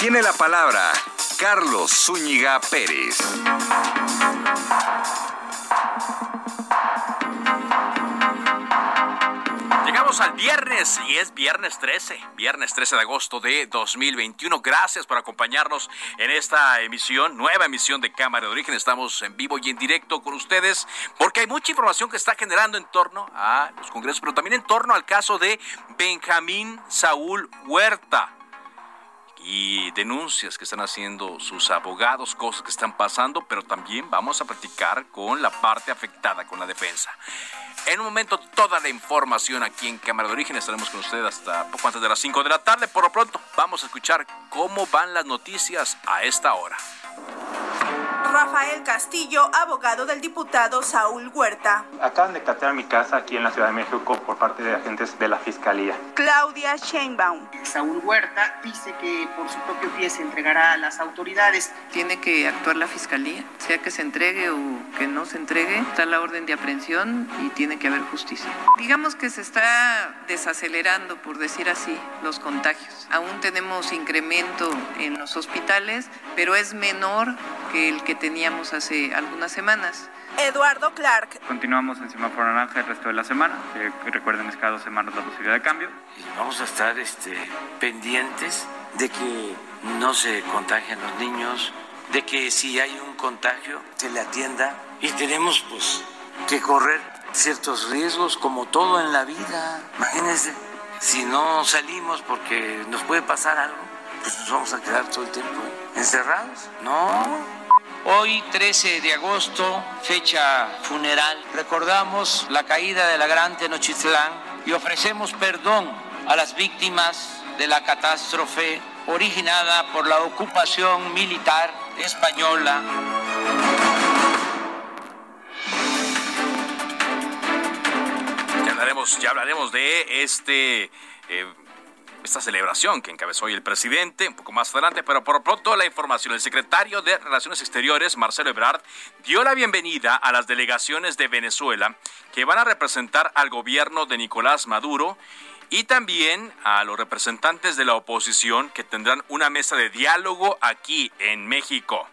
tiene la palabra Carlos Zúñiga Pérez. Llegamos al viernes y es viernes 13, viernes 13 de agosto de 2021. Gracias por acompañarnos en esta emisión, nueva emisión de Cámara de Origen. Estamos en vivo y en directo con ustedes porque hay mucha información que está generando en torno a los congresos, pero también en torno al caso de Benjamín Saúl Huerta y denuncias que están haciendo sus abogados, cosas que están pasando, pero también vamos a platicar con la parte afectada, con la defensa. En un momento toda la información aquí en Cámara de Origen, estaremos con ustedes hasta poco antes de las 5 de la tarde. Por lo pronto, vamos a escuchar cómo van las noticias a esta hora. Rafael Castillo, abogado del diputado Saúl Huerta. Acaban de catear mi casa aquí en la Ciudad de México por parte de agentes de la Fiscalía. Claudia Sheinbaum. Saúl Huerta dice que por su propio pie se entregará a las autoridades. Tiene que actuar la Fiscalía, sea que se entregue o que no se entregue, está la orden de aprehensión y tiene que haber justicia. Digamos que se está desacelerando, por decir así, los contagios. Aún tenemos incremento en los hospitales, pero es menor que el que teníamos hace algunas semanas. Eduardo Clark. Continuamos en semáforo naranja el resto de la semana. Eh, recuerden, es cada dos semanas la posibilidad de cambio. Y vamos a estar este, pendientes de que no se contagien los niños, de que si hay un contagio se le atienda y tenemos pues que correr ciertos riesgos como todo en la vida. Imagínense, si no salimos porque nos puede pasar algo, pues nos vamos a quedar todo el tiempo encerrados. No, Hoy, 13 de agosto, fecha funeral, recordamos la caída de la Gran Tenochtitlán y ofrecemos perdón a las víctimas de la catástrofe originada por la ocupación militar española. Ya hablaremos, ya hablaremos de este eh, esta celebración que encabezó hoy el presidente, un poco más adelante, pero por pronto la información. El secretario de Relaciones Exteriores, Marcelo Ebrard, dio la bienvenida a las delegaciones de Venezuela que van a representar al gobierno de Nicolás Maduro y también a los representantes de la oposición que tendrán una mesa de diálogo aquí en México.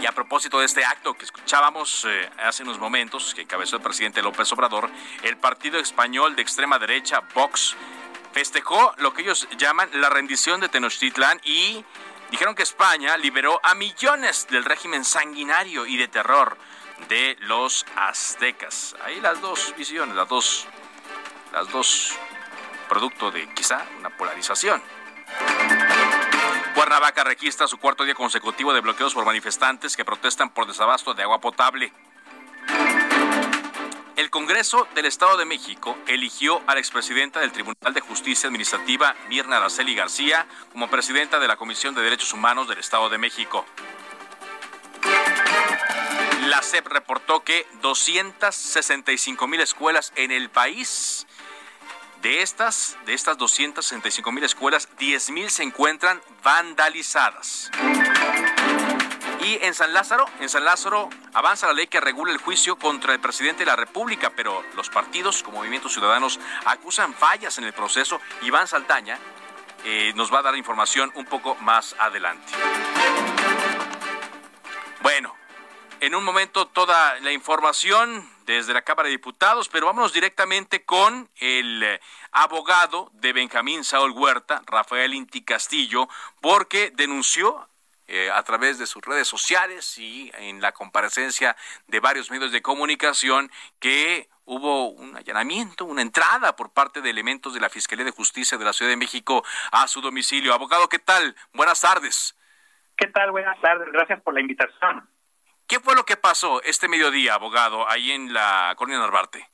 Y a propósito de este acto que escuchábamos eh, hace unos momentos, que encabezó el presidente López Obrador, el partido español de extrema derecha, Vox, festejó lo que ellos llaman la rendición de Tenochtitlán y dijeron que España liberó a millones del régimen sanguinario y de terror de los aztecas. Ahí las dos visiones, las dos, las dos, producto de quizá una polarización. Cuernavaca registra su cuarto día consecutivo de bloqueos por manifestantes que protestan por desabasto de agua potable. El Congreso del Estado de México eligió a la expresidenta del Tribunal de Justicia Administrativa, Mirna Araceli García, como presidenta de la Comisión de Derechos Humanos del Estado de México. La CEP reportó que 265 mil escuelas en el país, de estas, de estas 265 mil escuelas, 10 mil se encuentran vandalizadas. Y en San Lázaro, en San Lázaro avanza la ley que regula el juicio contra el presidente de la República, pero los partidos como Movimientos Ciudadanos acusan fallas en el proceso. Iván Saltaña eh, nos va a dar información un poco más adelante. Bueno, en un momento toda la información desde la Cámara de Diputados, pero vámonos directamente con el eh, abogado de Benjamín Saúl Huerta, Rafael Inti Castillo, porque denunció eh, a través de sus redes sociales y en la comparecencia de varios medios de comunicación que hubo un allanamiento, una entrada por parte de elementos de la Fiscalía de Justicia de la Ciudad de México a su domicilio. Abogado, ¿qué tal? Buenas tardes. ¿Qué tal? Buenas tardes. Gracias por la invitación. ¿Qué fue lo que pasó este mediodía, abogado, ahí en la Colonia Narvarte?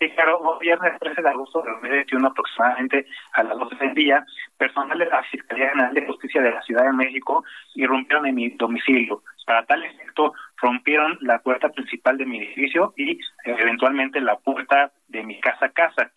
Sí, claro, viernes 13 de agosto de 2021, aproximadamente a las 12 del día, personal de la Fiscalía General de Justicia de la Ciudad de México irrumpieron en mi domicilio. Para tal efecto, rompieron la puerta principal de mi edificio y eventualmente la puerta de mi casa casa.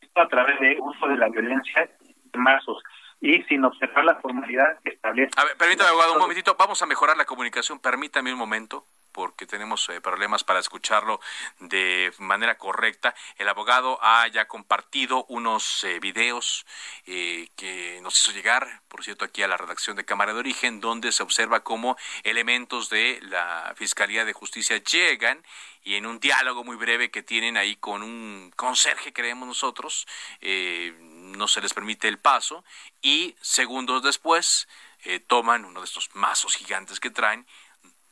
Esto a través de uso de la violencia de mazos y sin observar la formalidad que establece. A ver, permítame, abogado, un momentito. Vamos a mejorar la comunicación. Permítame un momento porque tenemos eh, problemas para escucharlo de manera correcta. El abogado ha ya compartido unos eh, videos eh, que nos hizo llegar, por cierto, aquí a la redacción de Cámara de Origen, donde se observa cómo elementos de la Fiscalía de Justicia llegan y en un diálogo muy breve que tienen ahí con un conserje, creemos nosotros, no se les permite el paso y segundos después toman uno de estos mazos gigantes que traen,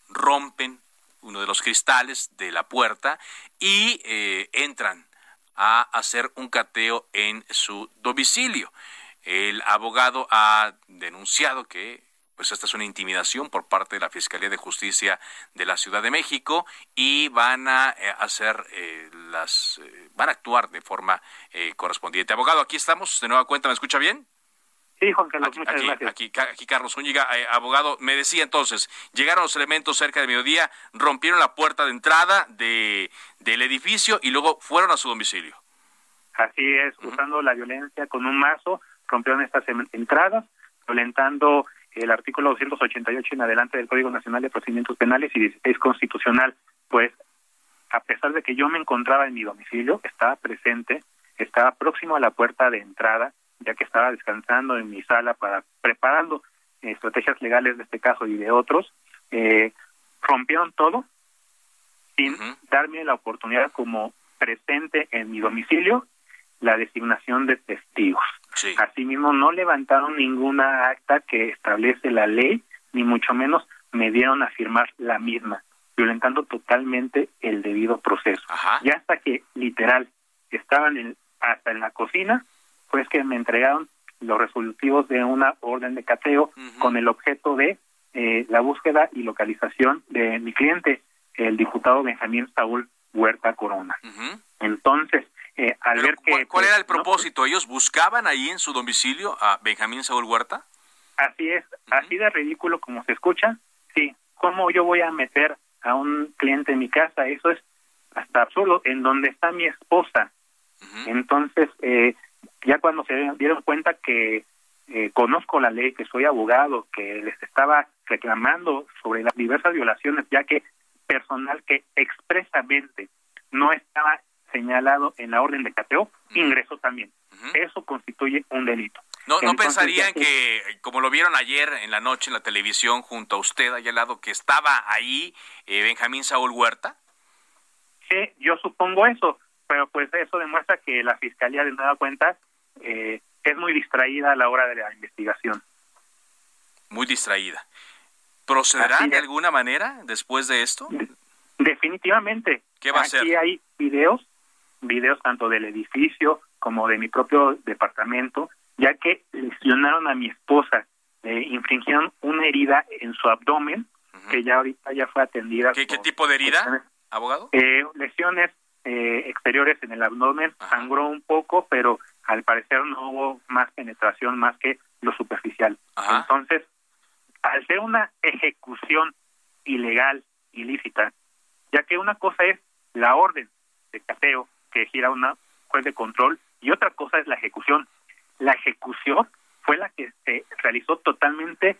rompen uno de los cristales de la puerta y eh, entran a hacer un cateo en su domicilio. El abogado ha denunciado que pues esta es una intimidación por parte de la Fiscalía de Justicia de la Ciudad de México y van a eh, hacer eh, las van a actuar de forma correspondiente. Abogado, aquí estamos de nueva cuenta, ¿me escucha bien? Sí, Juan Carlos, muchas aquí, gracias. Aquí, aquí Carlos Zúñiga, eh, abogado, me decía entonces, llegaron los elementos cerca de mediodía, rompieron la puerta de entrada de, del edificio y luego fueron a su domicilio. Así es, usando la violencia con un mazo, rompieron estas entradas, violentando el artículo 288 en adelante del Código Nacional de Procedimientos Penales y es constitucional. Pues, a pesar de que yo me encontraba en mi domicilio, estaba presente, estaba próximo a la puerta de entrada, ya que estaba descansando en mi sala para preparando estrategias legales de este caso y de otros, eh, rompieron todo sin darme la oportunidad como presente en mi domicilio la designación de testigos. Asimismo, no levantaron ninguna acta que establece la ley, ni mucho menos me dieron a firmar la misma, violentando totalmente el debido proceso. Ya hasta que, literal, estaban en, hasta en la cocina, pues que me entregaron los resolutivos de una orden de cateo con el objeto de eh, la búsqueda y localización de mi cliente, el diputado Benjamín Saúl Huerta Corona. Entonces, eh, al ver que... ¿Cuál, pues, era el propósito? ¿Ellos buscaban ahí en su domicilio a Benjamín Saúl Huerta? Así es, así de ridículo como se escucha, sí. ¿Cómo yo voy a meter a un cliente en mi casa? Eso es hasta absurdo, en donde está mi esposa. Entonces, eh, ya cuando se dieron cuenta que eh, conozco la ley, que soy abogado, que les estaba reclamando sobre las diversas violaciones, ya que personal que expresamente no estaba señalado en la orden de cateo, ingresó también. Eso constituye un delito. No, no pensarían que, como lo vieron ayer en la noche en la televisión junto a usted, allá al lado, que estaba ahí eh, Benjamín Saúl Huerta? Sí, yo supongo eso, pero pues eso demuestra que la Fiscalía de nueva cuenta eh, es muy distraída a la hora de la investigación. Muy distraída. ¿Procederá de alguna manera después de esto? definitivamente. ¿Qué va a Aquí hay videos, videos tanto del edificio como de mi propio departamento, ya que lesionaron a mi esposa, le infringieron una herida en su abdomen, que ya ahorita ya fue atendida. ¿Qué, tipo de herida, abogado? Eh, lesiones eh, exteriores en el abdomen, sangró un poco, pero al parecer no hubo más penetración más que lo superficial. Entonces, al ser una ejecución ilegal, ilícita, ya que una cosa es la orden de cateo que gira una juez de control y otra cosa es la ejecución. La ejecución fue la que se realizó totalmente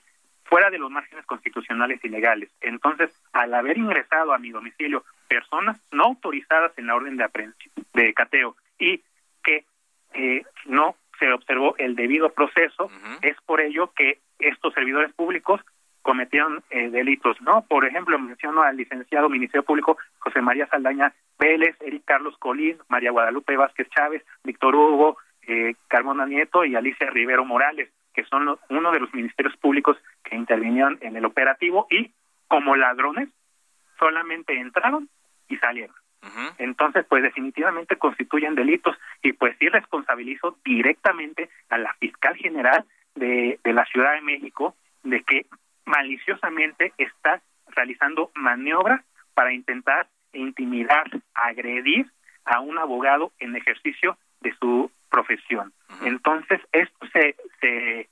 fuera de los márgenes constitucionales y legales. Entonces, al haber ingresado a mi domicilio personas no autorizadas en la orden de cateo y que eh, no se observó el debido proceso, es por ello que estos servidores públicos cometieron eh, delitos, ¿no? Por ejemplo, menciono al licenciado Ministerio Público José María Saldaña Vélez, Eric Carlos Colín, María Guadalupe Vázquez Chávez, Víctor Hugo, eh, Carmona Nieto y Alicia Rivero Morales, que son uno de los ministerios públicos que intervinieron en el operativo y como ladrones solamente entraron y salieron. Entonces, pues definitivamente constituyen delitos y pues sí responsabilizo directamente a la fiscal general de, de la Ciudad de México de que maliciosamente está realizando maniobras para intentar intimidar, agredir a un abogado en ejercicio de su profesión. Entonces, esto se, se,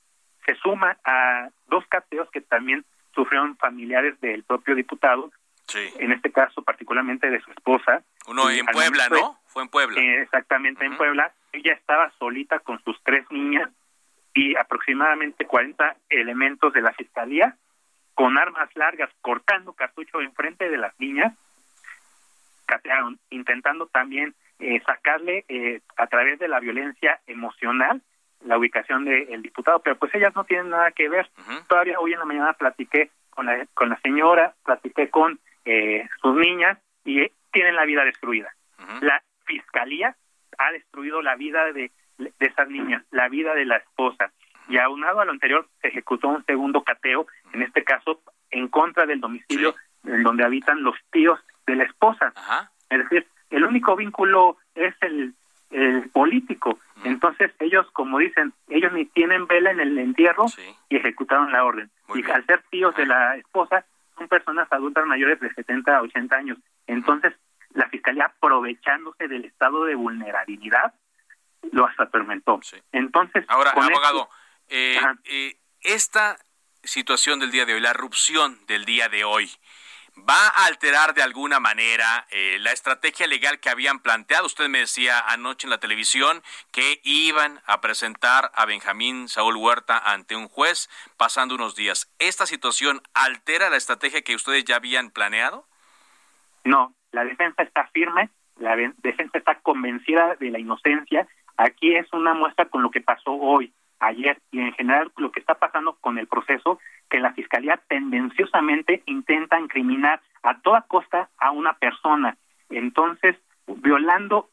se suma a dos cateos que también sufrieron familiares del propio diputado, en este caso particularmente de su esposa. Uno en Puebla, ¿no? Fue en Puebla. Eh, exactamente, en Puebla. Ella estaba solita con sus tres niñas y aproximadamente 40 elementos de la fiscalía con armas largas cortando cartucho enfrente de las niñas, catearon, intentando también eh, sacarle eh, a través de la violencia emocional la ubicación del diputado, pero pues ellas no tienen nada que ver. Todavía hoy en la mañana platiqué con la, con la señora, platiqué con eh, sus niñas y tienen la vida destruida. La fiscalía ha destruido la vida de, de esas niñas, la vida de la esposa. Y aunado a lo anterior, se ejecutó un segundo cateo, en este caso en contra del domicilio en donde habitan los tíos de la esposa. Es decir, el único vínculo es el, el político. Entonces ellos, como dicen, ellos ni tienen vela en el entierro y ejecutaron la orden. y al ser tíos de la esposa, son personas adultas mayores de 70 a 80 años. Entonces, la fiscalía, aprovechándose del estado de vulnerabilidad, lo hasta atormentó. Entonces, ahora, abogado, eh, eh, esta situación del día de hoy, la erupción del día de hoy, ¿Va a alterar de alguna manera eh, la estrategia legal que habían planteado? Usted me decía anoche en la televisión que iban a presentar a Benjamín Saúl Huerta ante un juez pasando unos días. ¿Esta situación altera la estrategia que ustedes ya habían planeado? No, la defensa está firme, la defensa está convencida de la inocencia. Aquí es una muestra con lo que pasó hoy, ayer y en general lo que está pasando con el proceso que la fiscalía tendenciosamente intenta incriminar a toda costa a una persona. Entonces, violando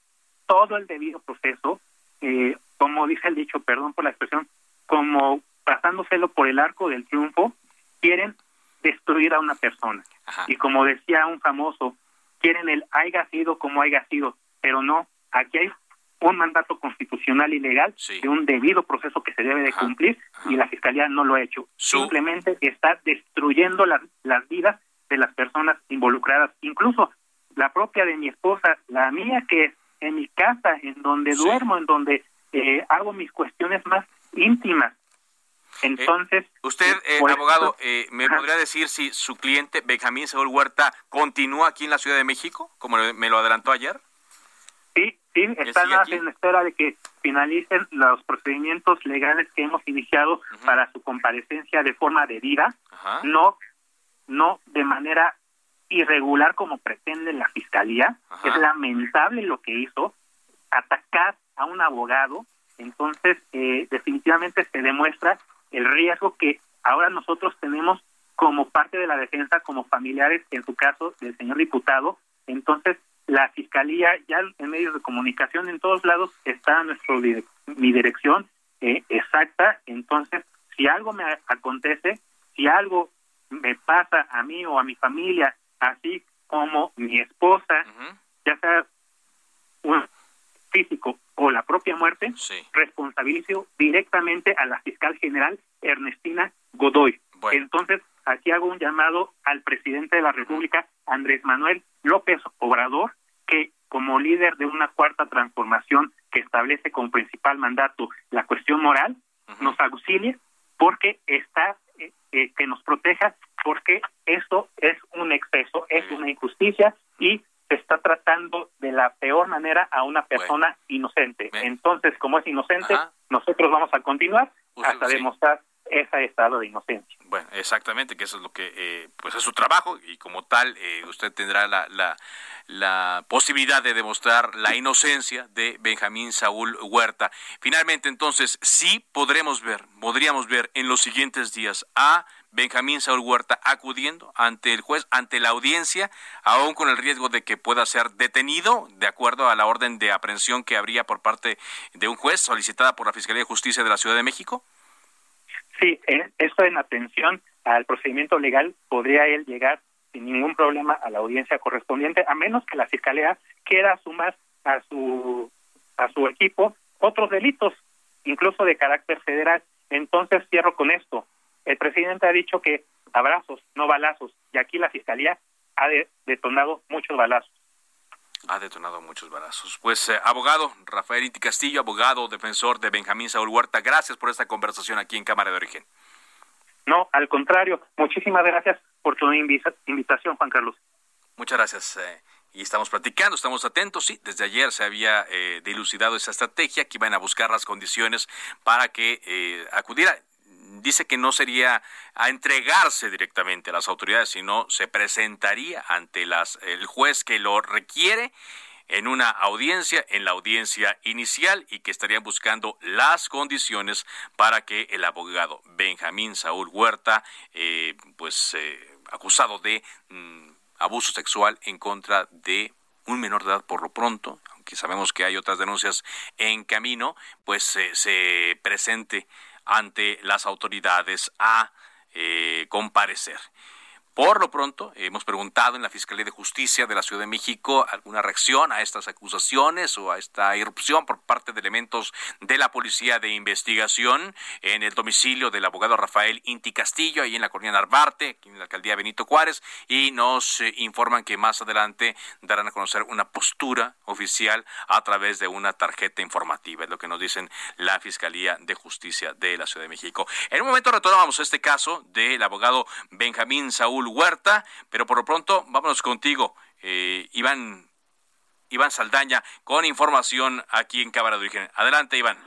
todo el debido proceso, eh, como dice el dicho, perdón por la expresión, como pasándoselo por el arco del triunfo, quieren destruir a una persona. Y como decía un famoso, quieren el haya sido como haya sido, pero no, aquí hay un mandato constitucional y legal de un debido proceso que se debe de cumplir y la fiscalía no lo ha hecho. Simplemente está destruyendo las, las vidas de las personas involucradas, incluso la propia de mi esposa, la mía que es en mi casa, en donde duermo, en donde eh, hago mis cuestiones más íntimas. Entonces, eh, usted, eh, abogado, ¿me podría decir si su cliente Benjamín Saúl Huerta continúa aquí en la Ciudad de México, como me lo adelantó ayer? Sí, están en espera de que finalicen los procedimientos legales que hemos iniciado para su comparecencia de forma debida, no no de manera irregular como pretende la fiscalía. Es lamentable lo que hizo, atacar a un abogado. Entonces, eh, definitivamente se demuestra el riesgo que ahora nosotros tenemos como parte de la defensa, como familiares, en su caso, del señor diputado. Entonces, la fiscalía ya en medios de comunicación en todos lados está nuestro mi dirección eh, exacta. Entonces si algo me acontece si algo me pasa a mí o a mi familia así como mi esposa ya sea un físico o la propia muerte responsabilizo directamente a la fiscal general Ernestina Godoy. Entonces aquí hago un llamado al presidente de la República Andrés Manuel López Obrador que como líder de una cuarta transformación que establece como principal mandato la cuestión moral, nos auxilie porque está, eh, eh, que nos proteja, porque esto es un exceso, es una injusticia y se está tratando de la peor manera a una persona inocente. Entonces, como es inocente, nosotros vamos a continuar hasta demostrar ese estado de inocencia. Bueno, exactamente, que eso es lo que, eh, pues es su trabajo y como tal, usted tendrá la, la, la posibilidad de demostrar la inocencia de Benjamín Saúl Huerta. Finalmente, entonces, sí podremos ver, podríamos ver en los siguientes días a Benjamín Saúl Huerta acudiendo ante el juez, ante la audiencia, aún con el riesgo de que pueda ser detenido de acuerdo a la orden de aprehensión que habría por parte de un juez solicitada por la Fiscalía de Justicia de la Ciudad de México? Sí, esto en atención al procedimiento legal podría él llegar sin ningún problema a la audiencia correspondiente, a menos que la Fiscalía quiera sumar a su a su equipo otros delitos, incluso de carácter federal. Entonces cierro con esto. El presidente ha dicho que abrazos, no balazos, y aquí la Fiscalía ha detonado muchos balazos. Ha detonado muchos balazos. Pues, eh, abogado Rafael Inti Castillo, abogado defensor de Benjamín Saúl Huerta, gracias por esta conversación aquí en Cámara de Origen. No, al contrario, muchísimas gracias por tu invitación, Juan Carlos. Muchas gracias. Eh, y estamos platicando, estamos atentos. Sí, desde ayer se había eh, dilucidado esa estrategia que iban a buscar las condiciones para que acudiera. Dice que no sería a entregarse directamente a las autoridades, sino se presentaría ante las, el juez que lo requiere en una audiencia, en la audiencia inicial, y que estarían buscando las condiciones para que el abogado Benjamín Saúl Huerta, eh, pues acusado de mm, abuso sexual en contra de un menor de edad por lo pronto, aunque sabemos que hay otras denuncias en camino, pues se presente ante las autoridades a eh, comparecer. Por lo pronto, hemos preguntado en la Fiscalía de Justicia de la Ciudad de México alguna reacción a estas acusaciones o a esta irrupción por parte de elementos de la Policía de Investigación en el domicilio del abogado Rafael Inti Castillo, ahí en la colonia Narvarte, en la alcaldía Benito Juárez, y nos eh, informan que más adelante darán a conocer una postura oficial a través de una tarjeta informativa, es lo que nos dicen la Fiscalía de Justicia de la Ciudad de México. En un momento retomamos este caso del abogado Benjamín Saúl Huerta, pero por lo pronto vámonos contigo, eh, Iván, Iván Saldaña, con información aquí en Cámara de Origen. Adelante, Iván.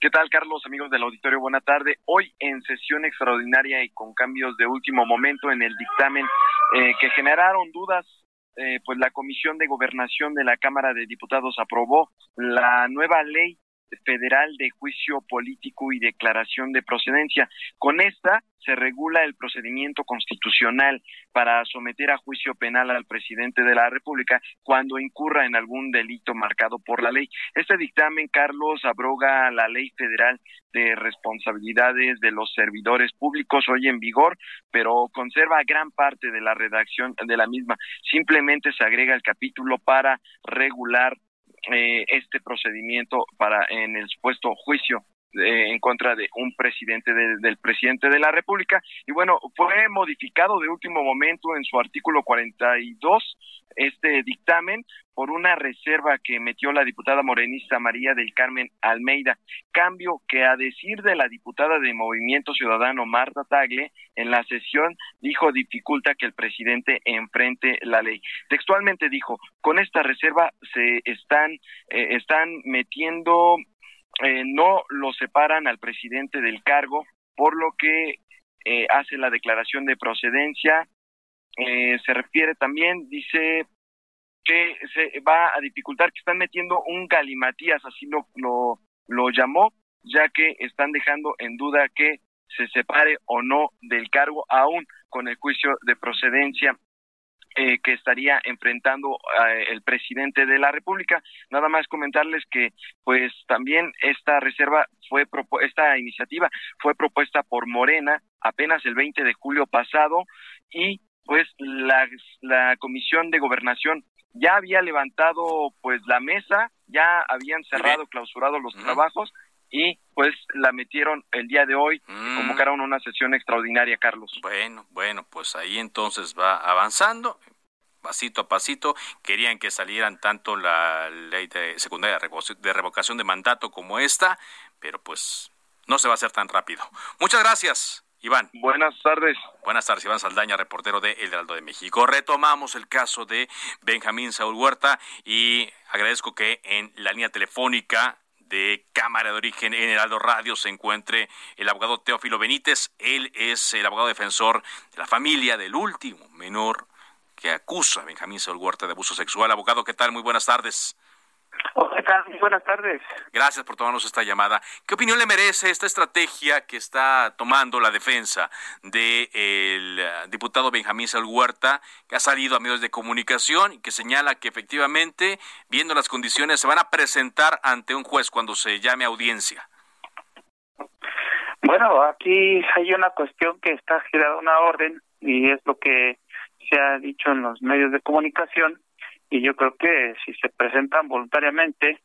¿Qué tal, Carlos, amigos del auditorio? Buena tarde. Hoy en sesión extraordinaria y con cambios de último momento en el dictamen eh, que generaron dudas eh, pues la Comisión de Gobernación de la Cámara de Diputados aprobó la nueva ley federal de juicio político y declaración de procedencia. Con esta se regula el procedimiento constitucional para someter a juicio penal al presidente de la República cuando incurra en algún delito marcado por la ley. Este dictamen, Carlos, abroga la ley federal de responsabilidades de los servidores públicos hoy en vigor, pero conserva gran parte de la redacción de la misma. Simplemente se agrega el capítulo para regular eh, este procedimiento para en el supuesto juicio eh, en contra de un presidente del presidente de la República y bueno fue modificado de último momento en su artículo 42 este dictamen por una reserva que metió la diputada morenista María del Carmen Almeida, cambio que a decir de la diputada de Movimiento Ciudadano Marta Tagle en la sesión dijo dificulta que el presidente enfrente la ley. Textualmente dijo, con esta reserva se están eh, están metiendo eh, no lo separan al presidente del cargo, por lo que eh, hace la declaración de procedencia. se refiere también, dice, que se va a dificultar, que están metiendo un galimatías, así lo, lo, lo llamó, ya que están dejando en duda que se separe o no del cargo, aún con el juicio de procedencia eh, que estaría enfrentando eh, el presidente de la República. Nada más comentarles que, pues, también esta reserva fue esta iniciativa fue propuesta por Morena apenas el 20 de julio pasado y pues la, la Comisión de Gobernación ya había levantado pues la mesa, ya habían cerrado, clausurado los trabajos y pues la metieron el día de hoy, mm. convocaron una sesión extraordinaria, Carlos. Bueno, bueno, pues ahí entonces va avanzando pasito a pasito. Querían que salieran tanto la ley de secundaria de revocación de mandato como esta, pero pues no se va a hacer tan rápido. Muchas gracias. Iván. Buenas tardes. Buenas tardes, Iván Saldaña, reportero de El Heraldo de México. Retomamos el caso de Benjamín Saúl Huerta y agradezco que en la línea telefónica de Cámara de Origen en Heraldo Radio se encuentre el abogado Teófilo Benítez. Él es el abogado defensor de la familia del último menor que acusa a Benjamín Huerta de abuso sexual. Abogado, ¿qué tal? Muy buenas tardes. Buenas tardes. Gracias por tomarnos esta llamada. ¿Qué opinión le merece esta estrategia que está tomando la defensa del eh, diputado Benjamín Saúl Huerta, que ha salido a medios de comunicación y que señala que efectivamente, viendo las condiciones, se van a presentar ante un juez cuando se llame audiencia? Bueno, aquí hay una cuestión que está girada una orden y es lo que se ha dicho en los medios de comunicación y yo creo que si se presentan voluntariamente,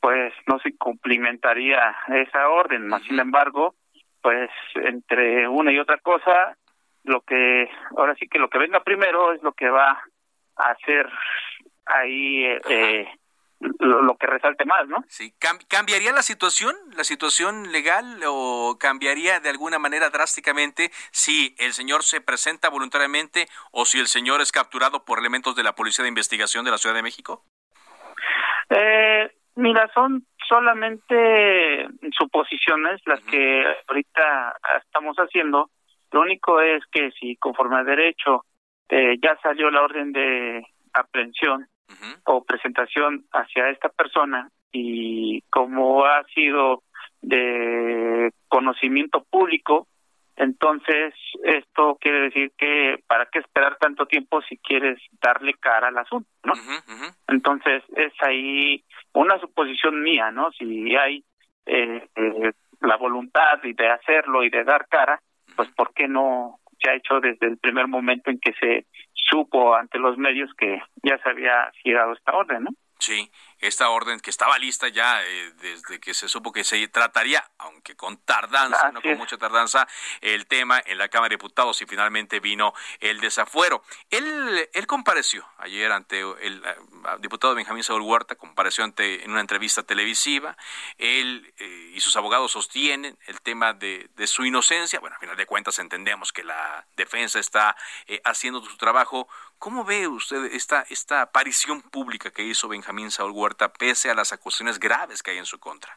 pues no se cumplimentaría esa orden. Más sin embargo, pues entre una y otra cosa, lo que ahora sí que lo que venga primero es lo que va a hacer ahí eh, lo, que resalte más, ¿no? Sí, ¿cambiaría la situación, la situación legal o cambiaría de alguna manera drásticamente si el señor se presenta voluntariamente o si el señor es capturado por elementos de la Policía de Investigación de la Ciudad de México? Eh, mira, son solamente suposiciones las que ahorita estamos haciendo. Lo único es que si conforme a derecho eh, ya salió la orden de aprehensión o presentación hacia esta persona y como ha sido de conocimiento público, entonces esto quiere decir que para qué esperar tanto tiempo si quieres darle cara al asunto, ¿no? Entonces es ahí una suposición mía, ¿no? Si hay eh, eh, la voluntad de hacerlo y de dar cara, pues ¿por qué no se ha hecho desde el primer momento en que se supo ante los medios que ya se había girado esta orden, ¿no? Sí, esta orden que estaba lista ya eh, desde que se supo que se trataría, aunque con tardanza, no con mucha tardanza, el tema en la Cámara de Diputados y finalmente vino el desafuero. Él, él compareció ayer ante el eh, diputado Benjamín Saúl Huerta, compareció ante, en una entrevista televisiva. Él eh, y sus abogados sostienen el tema de, de, su inocencia. Bueno, a final de cuentas entendemos que la defensa está haciendo su trabajo ¿Cómo ve usted esta, esta aparición pública que hizo Benjamín Saúl Huerta pese a las acusaciones graves que hay en su contra?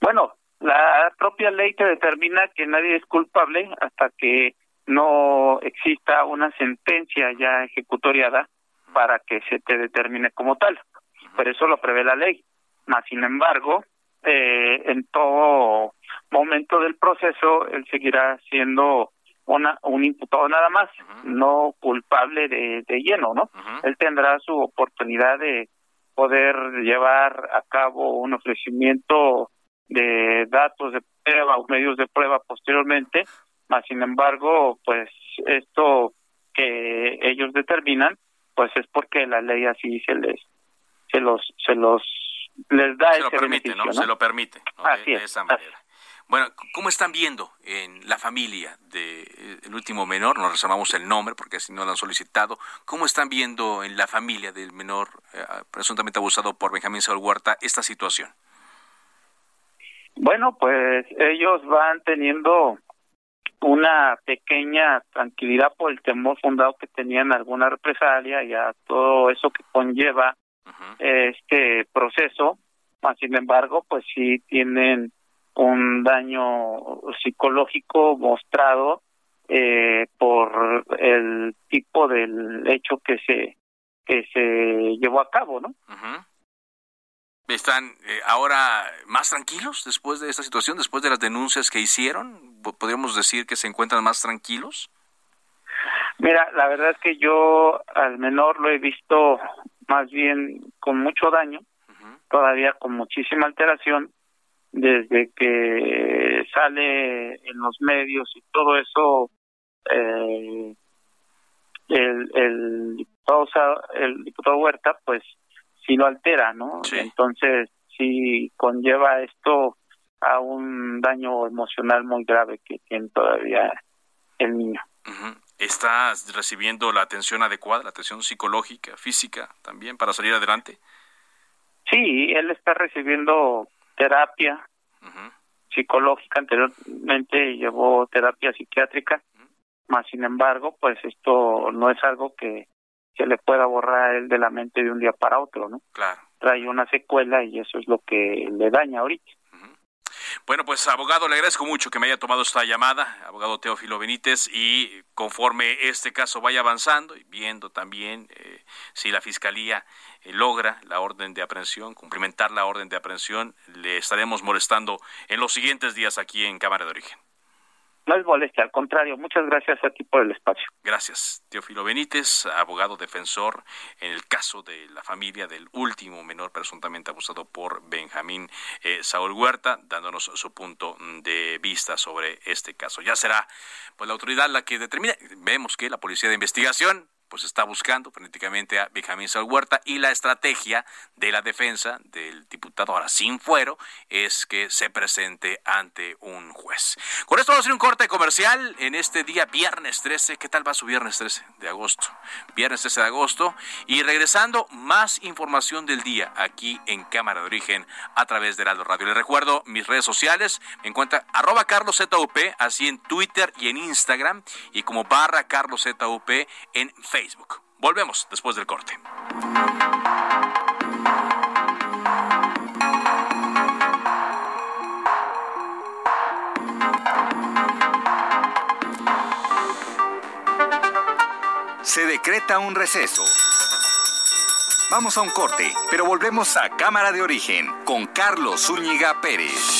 Bueno, la propia ley te determina que nadie es culpable hasta que no exista una sentencia ya ejecutoriada para que se te determine como tal. Por eso lo prevé la ley. Más sin embargo, eh, en todo momento del proceso, él seguirá siendo un imputado nada más, no culpable de, de lleno, ¿no? Él tendrá su oportunidad de poder llevar a cabo un ofrecimiento de datos de prueba o medios de prueba posteriormente, más sin embargo, pues esto que ellos determinan, pues es porque la ley así se les se los se los les da se lo permite, ¿no? Se lo permite, de, esa manera. Bueno, ¿cómo están viendo en la familia del eh, último menor? Nos reservamos el nombre porque así no lo han solicitado. ¿Cómo están viendo en la familia del menor eh, presuntamente abusado por Benjamín Saúl Huerta esta situación? Bueno, pues ellos van teniendo una pequeña tranquilidad por el temor fundado que tenían alguna represalia y a todo eso que conlleva este proceso. Sin embargo, pues sí tienen un daño psicológico mostrado eh, por el tipo del hecho que se que se llevó a cabo, ¿no? ¿Están eh, ahora más tranquilos después de esta situación, después de las denuncias que hicieron? ¿Podríamos decir que se encuentran más tranquilos? Mira, la verdad es que yo al menor lo he visto más bien con mucho daño, todavía con muchísima alteración, desde que sale en los medios y todo eso eh, el, el diputado el diputado Huerta pues sí lo altera no entonces sí conlleva esto a un daño emocional muy grave que tiene todavía el niño. ¿Está recibiendo la atención adecuada, la atención psicológica, física también para salir adelante? Sí, él está recibiendo terapia psicológica, anteriormente llevó terapia psiquiátrica, más sin embargo, pues esto no es algo que se le pueda borrar a él de la mente de un día para otro, ¿no? Claro. Trae una secuela y eso es lo que le daña ahorita. Bueno, Bueno, pues abogado, le agradezco mucho que me haya tomado esta llamada, abogado Teófilo Benítez, y conforme este caso vaya avanzando y viendo también eh, si la Fiscalía eh, logra la orden de aprehensión, cumplimentar la orden de aprehensión, le estaremos molestando en los siguientes días aquí en Cámara de Origen. No es molestia, al contrario, muchas gracias a ti por el espacio. Gracias. Teófilo Benítez, abogado defensor en el caso de la familia del último menor presuntamente abusado por Benjamín eh, Saúl Huerta, dándonos su punto de vista sobre este caso. Ya será pues la autoridad la que determine. Vemos que la Policía de Investigación pues está buscando prácticamente a Benjamín Saúl Huerta y la estrategia de la defensa del diputado ahora sin fuero es que se presente ante un juez. Con esto vamos a hacer un corte comercial en este día viernes 13. ¿Qué tal va su viernes 13 de agosto? Viernes 13 de agosto y regresando más información del día aquí en Cámara de Origen a través de Heraldo Radio. Les recuerdo mis redes sociales, me encuentra arroba carloszup, así en Twitter y en Instagram y como barra carloszup en Facebook. Volvemos después del corte. Se decreta un receso. Vamos a un corte, pero volvemos a Cámara de Origen con Carlos Zúñiga Pérez.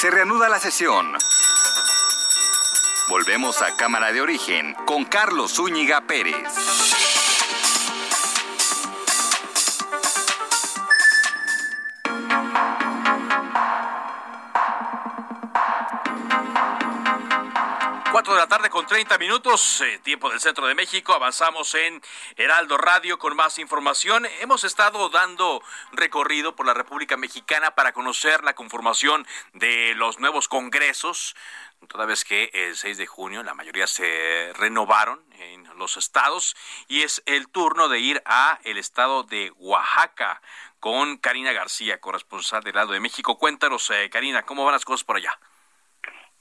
Se reanuda la sesión. Volvemos a Cámara de Origen con Carlos Zúñiga Pérez. De la tarde con 30 minutos, eh, tiempo del centro de México. Avanzamos en Heraldo Radio con más información. Hemos estado dando recorrido por la República Mexicana para conocer la conformación de los nuevos congresos. Toda vez que el 6 de junio la mayoría se renovaron en los estados y es el turno de ir a el estado de Oaxaca con Karina García, corresponsal del lado de México. Cuéntanos, eh, Karina, ¿cómo van las cosas por allá?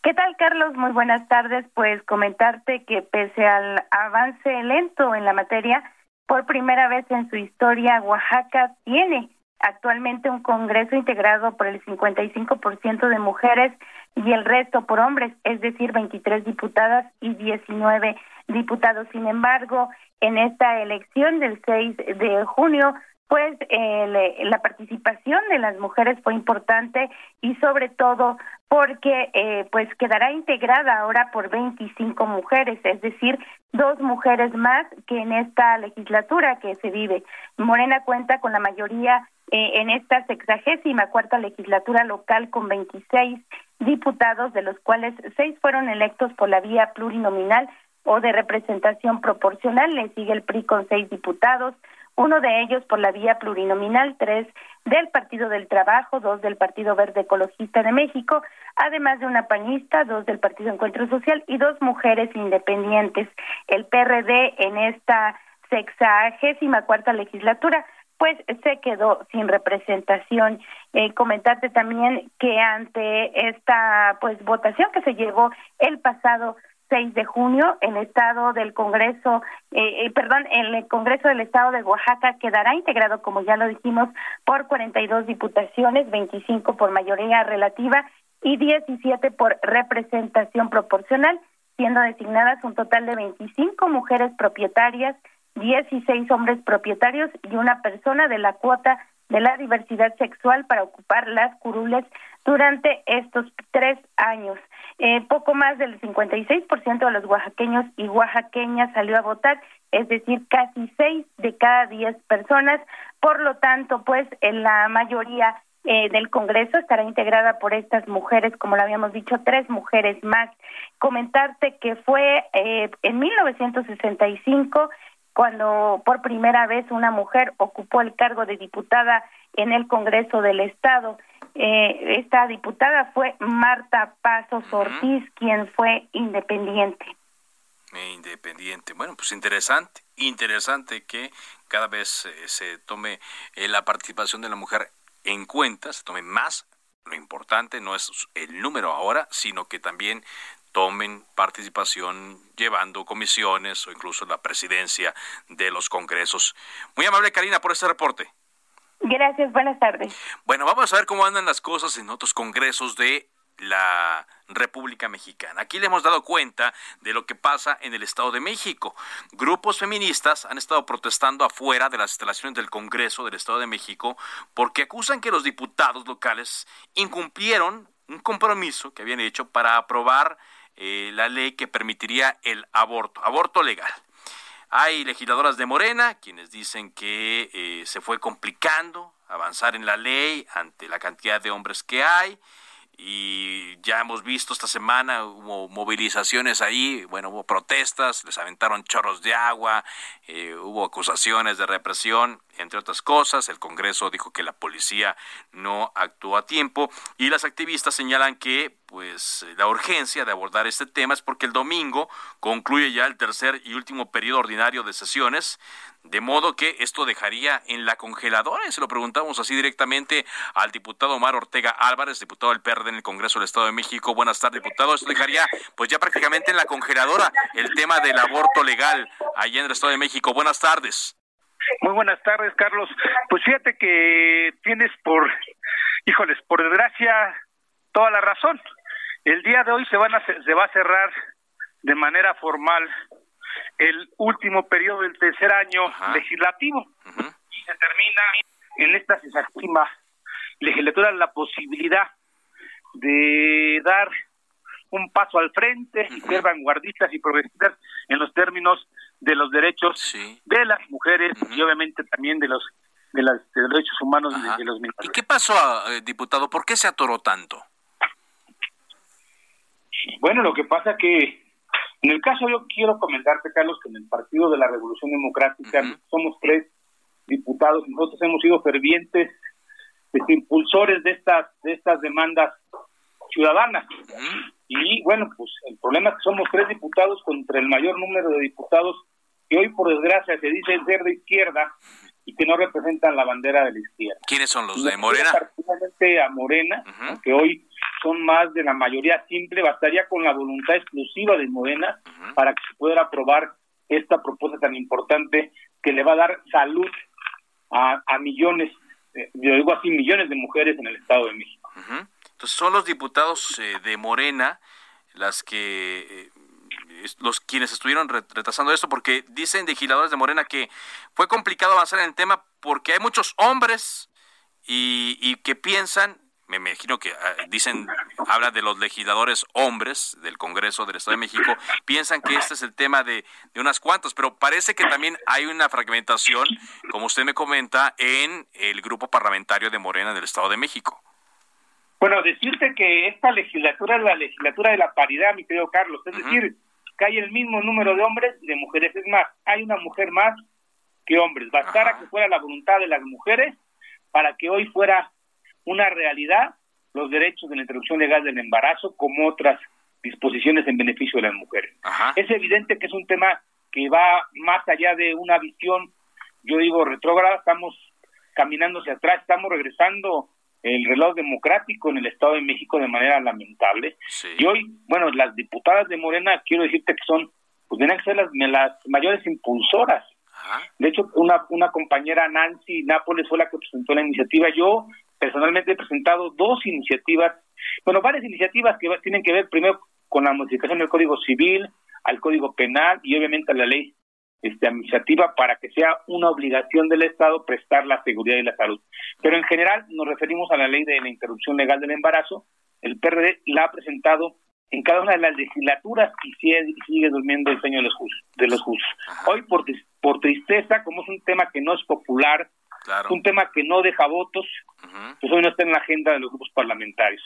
¿Qué tal, Carlos? Muy buenas tardes. Pues comentarte que pese al avance lento en la materia, por primera vez en su historia, Oaxaca tiene actualmente un Congreso integrado por el 55% de mujeres y el resto por hombres, es decir, 23 diputadas y 19 diputados. Sin embargo, en esta elección del 6 de junio pues eh, la participación de las mujeres fue importante y sobre todo porque eh, pues quedará integrada ahora por 25 mujeres, es decir, dos mujeres más que en esta legislatura que se vive. Morena cuenta con la mayoría eh, en esta sexagésima cuarta legislatura local con 26 diputados, de los cuales seis fueron electos por la vía plurinominal o de representación proporcional. Le sigue el PRI con seis diputados, uno de ellos por la vía plurinominal, tres del Partido del Trabajo, dos del Partido Verde Ecologista de México, además de una panista, dos del Partido Encuentro Social y dos mujeres independientes. El PRD en esta sexagésima cuarta legislatura pues se quedó sin representación. Eh, comentarte también que ante esta pues votación que se llevó el pasado 6 de junio, el Estado del Congreso, eh, eh, perdón, el Congreso del Estado de Oaxaca quedará integrado, como ya lo dijimos, por 42 diputaciones, 25 por mayoría relativa y 17 por representación proporcional, siendo designadas un total de 25 mujeres propietarias, 16 hombres propietarios y una persona de la cuota de la diversidad sexual para ocupar las curules durante estos tres años. Eh, poco más del 56% de los oaxaqueños y oaxaqueñas salió a votar, es decir, casi seis de cada diez personas. Por lo tanto, pues en la mayoría eh, del Congreso estará integrada por estas mujeres, como lo habíamos dicho, tres mujeres más. Comentarte que fue eh, en 1965 cuando por primera vez una mujer ocupó el cargo de diputada en el Congreso del Estado. Eh, esta diputada fue Marta Pasos Ortiz, quien fue independiente. Independiente. Bueno, pues interesante, interesante que cada vez eh, se tome eh, la participación de la mujer en cuenta, se tome más. Lo importante no es el número ahora, sino que también tomen participación llevando comisiones o incluso la presidencia de los congresos. Muy amable Karina por este reporte. Gracias, buenas tardes. Bueno, vamos a ver cómo andan las cosas en otros congresos de la República Mexicana. Aquí le hemos dado cuenta de lo que pasa en el Estado de México. Grupos feministas han estado protestando afuera de las instalaciones del Congreso del Estado de México porque acusan que los diputados locales incumplieron un compromiso que habían hecho para aprobar eh, la ley que permitiría el aborto, aborto legal. Hay legisladoras de Morena quienes dicen que eh, se fue complicando avanzar en la ley ante la cantidad de hombres que hay y ya hemos visto esta semana hubo movilizaciones ahí, bueno, hubo protestas, les aventaron chorros de agua, eh, hubo acusaciones de represión, entre otras cosas. El Congreso dijo que la policía no actuó a tiempo y las activistas señalan que pues la urgencia de abordar este tema es porque el domingo concluye ya el tercer y último periodo ordinario de sesiones, de modo que esto dejaría en la congeladora, y se lo preguntamos así directamente al diputado Omar Ortega Álvarez, diputado del PRD en el Congreso del Estado de México. Buenas tardes, diputado. Esto dejaría pues ya prácticamente en la congeladora el tema del aborto legal allá en el Estado de México. Buenas tardes. Muy buenas tardes, Carlos. Pues fíjate que tienes por, híjoles, por desgracia, toda la razón. El día de hoy se, van a, se va a cerrar de manera formal el último periodo del tercer año legislativo. Y se termina en esta sexagésima legislatura la posibilidad de dar un paso al frente y ser vanguardistas y progresistas en los términos de los derechos de las mujeres y obviamente también de los de, los derechos humanos de, los menores. ¿Y qué pasó, eh, diputado? ¿Por qué se atoró tanto? Bueno, lo que pasa que en el caso yo quiero comentarte, Carlos, que en el Partido de la Revolución Democrática somos tres diputados, y nosotros hemos sido fervientes este, impulsores de estas de estas demandas ciudadanas. Y bueno, pues el problema es que somos tres diputados contra el mayor número de diputados que hoy por desgracia se dicen ser de izquierda y que no representan la bandera de la izquierda. ¿Quiénes son los de Morena? Particularmente a Morena, que hoy son más de la mayoría. Simple, bastaría con la voluntad exclusiva de Morena para que se pueda aprobar esta propuesta tan importante que le va a dar salud a, a millones, eh, yo digo así, millones de mujeres en el Estado de México. Entonces son los diputados eh, de Morena las que eh, los quienes estuvieron retrasando esto porque dicen legisladores de Morena que fue complicado avanzar en el tema porque hay muchos hombres y, que piensan me imagino que ah, dicen, habla de los legisladores hombres del Congreso del Estado de México, piensan que este es el tema de, de unas cuantas, pero parece que también hay una fragmentación, como usted me comenta, en el grupo parlamentario de Morena del Estado de México. Bueno, decirte que esta legislatura es la legislatura de la paridad, mi querido Carlos, es decir, que hay el mismo número de hombres y de mujeres. Es más, hay una mujer más que hombres. Bastara que fuera la voluntad de las mujeres para que hoy fuera una realidad los derechos de la interrupción legal del embarazo como otras disposiciones en beneficio de las mujeres. Es evidente que es un tema que va más allá de una visión, yo digo, retrógrada, estamos caminando hacia atrás, estamos regresando el reloj democrático en el Estado de México de manera lamentable. Y hoy, bueno, las diputadas de Morena, quiero decirte que son, pues tienen que ser las, las mayores impulsoras. De hecho, una, una compañera Nancy Nápoles fue la que presentó la iniciativa. Yo personalmente he presentado dos iniciativas, bueno, varias iniciativas que tienen que ver primero con la modificación del Código Civil, al Código Penal y obviamente a la ley este, administrativa para que sea una obligación del Estado prestar la seguridad y la salud. Pero en general nos referimos a la ley de la interrupción legal del embarazo. El PRD la ha presentado en cada una de las legislaturas y sigue, durmiendo el sueño de los justos. De los Hoy, por, por tristeza, como es un tema que no es popular, un tema que no deja votos, pues hoy no está en la agenda de los grupos parlamentarios.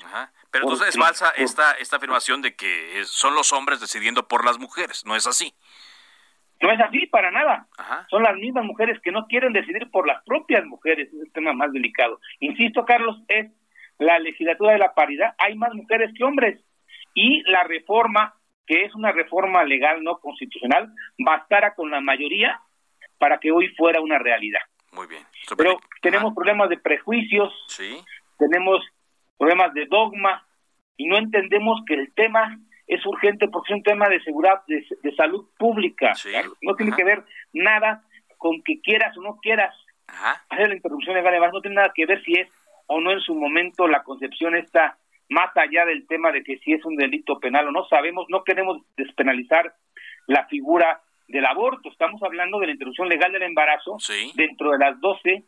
Pero entonces es falsa esta, esta afirmación de que son los hombres decidiendo por las mujeres, ¿no es así? No es así para nada. Son las mismas mujeres que no quieren decidir por las propias mujeres, es el tema más delicado. Insisto, Carlos, es la legislatura de la paridad, hay más mujeres que hombres y la reforma, que es una reforma legal no constitucional, bastara con la mayoría para que hoy fuera una realidad. Muy bien. Pero tenemos problemas de prejuicios, tenemos problemas de dogma y no entendemos que el tema es urgente porque es un tema de seguridad, de, salud pública. No tiene que ver nada con que quieras o no quieras hacer la interrupción legal, además no tiene nada que ver si es o no en su momento la concepción está más allá del tema de que si es un delito penal o no. Sabemos, no queremos despenalizar la figura del aborto, estamos hablando de la interrupción legal del embarazo dentro de las 12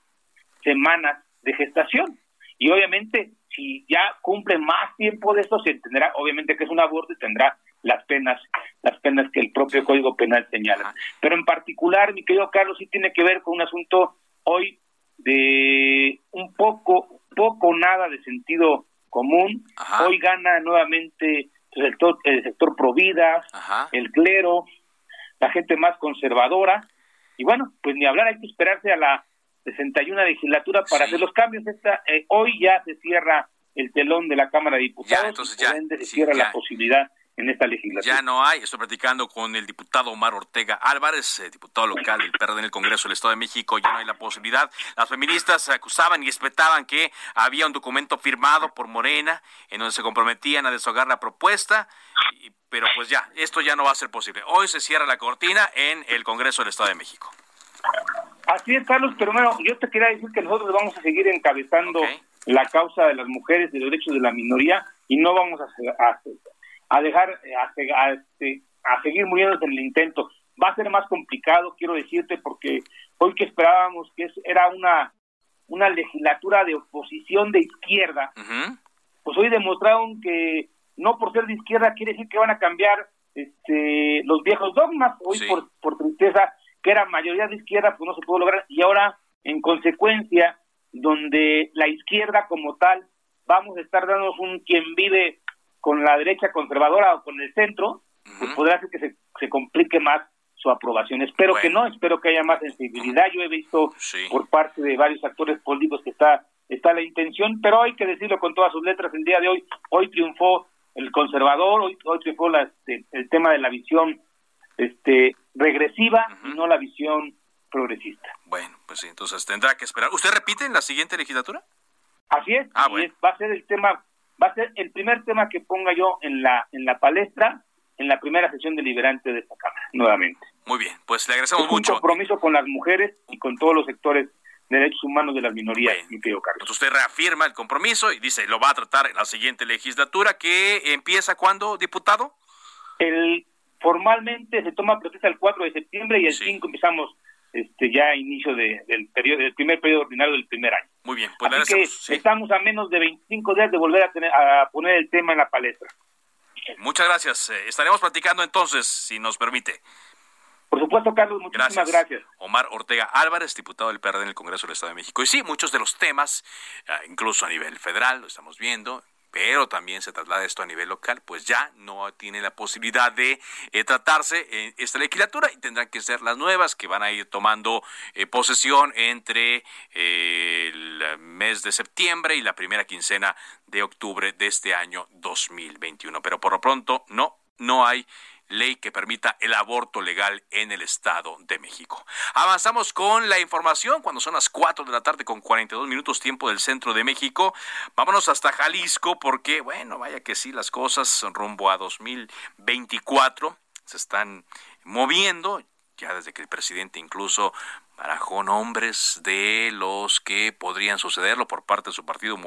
semanas de gestación. Y obviamente, si ya cumple más tiempo de esto, se entenderá, obviamente que es un aborto y tendrá las penas, las penas que el propio Código Penal señala. Pero en particular, mi querido Carlos, sí tiene que ver con un asunto hoy de un poco, poco nada de sentido común. Hoy gana nuevamente el sector, el sector Provida, el clero, la gente más conservadora. Y bueno, pues ni hablar, hay que esperarse a la 61 legislatura para hacer los cambios. Esta, eh, hoy ya se cierra el telón de la Cámara de Diputados, entonces ya, se cierra la posibilidad en esta legislatura. Ya no hay, estoy platicando con el diputado Omar Ortega Álvarez, eh, diputado local del PRD en el Congreso del Estado de México, ya no hay la posibilidad. Las feministas acusaban y espetaban que había un documento firmado por Morena en donde se comprometían a deshogar la propuesta, pero pues ya, esto ya no va a ser posible. Hoy se cierra la cortina en el Congreso del Estado de México. Así es, Carlos, pero bueno, yo te quería decir que nosotros vamos a seguir encabezando la causa de las mujeres y los derechos de la minoría y no vamos a, a, a dejar eh, a, este, a, seguir muriendo en el intento. Va a ser más complicado, quiero decirte, porque hoy que esperábamos que era una, una legislatura de oposición de izquierda, pues hoy demostraron que no por ser de izquierda quiere decir que van a cambiar este, los viejos dogmas. Hoy por, por tristeza que era mayoría de izquierda, pues no se pudo lograr. Y ahora, en consecuencia, donde la izquierda como tal, vamos a estar dándonos un quien vive con la derecha conservadora o con el centro, pues podrá ser que se, se complique más su aprobación. Espero que no, espero que haya más sensibilidad. Yo he visto por parte de varios actores políticos que está está la intención, pero hay que decirlo con todas sus letras. El día de hoy, hoy triunfó el conservador, hoy, hoy triunfó la, este, el tema de la visión este regresiva y no la visión progresista. Bueno, pues sí, entonces tendrá que esperar. ¿Usted repite en la siguiente legislatura? Así es, ah, es va a ser el tema va a ser el primer tema que ponga yo en la en la palestra en la primera sesión deliberante de esta Cámara, nuevamente. Muy bien, pues le agradecemos mucho. Un compromiso con las mujeres y con todos los sectores de derechos humanos de las minorías, mi querido Carlos. usted reafirma el compromiso y dice, lo va a tratar en la siguiente legislatura, que empieza cuándo, diputado? El Formalmente se toma protesta el 4 de septiembre y el 5 empezamos este ya inicio del periodo del primer periodo ordinario del primer año. Muy bien, pues Así que estamos a menos de 25 días de volver a, tener, a poner el tema en la palestra. Muchas gracias. Eh, estaremos platicando entonces, si nos permite. Por supuesto, Carlos, muchísimas gracias. Omar Ortega Álvarez, diputado del PRD en el Congreso del Estado de México. Y sí, muchos de los temas, ah, incluso a nivel federal, lo estamos viendo, pero también se traslada esto a nivel local, pues ya no tiene la posibilidad de eh, tratarse en esta legislatura y tendrán que ser las nuevas que van a ir tomando eh, posesión entre eh, el mes de septiembre y la primera quincena de octubre de este año 2021. Pero por lo pronto no, no hay ley que permita el aborto legal en el Estado de México. Avanzamos con la información cuando son las 4 de la tarde con 42 minutos tiempo del centro de México. Vámonos hasta Jalisco porque, bueno, vaya que sí, las cosas son rumbo a 2024 se están moviendo ya desde que el presidente incluso barajó nombres de los que podrían sucederlo por parte de su partido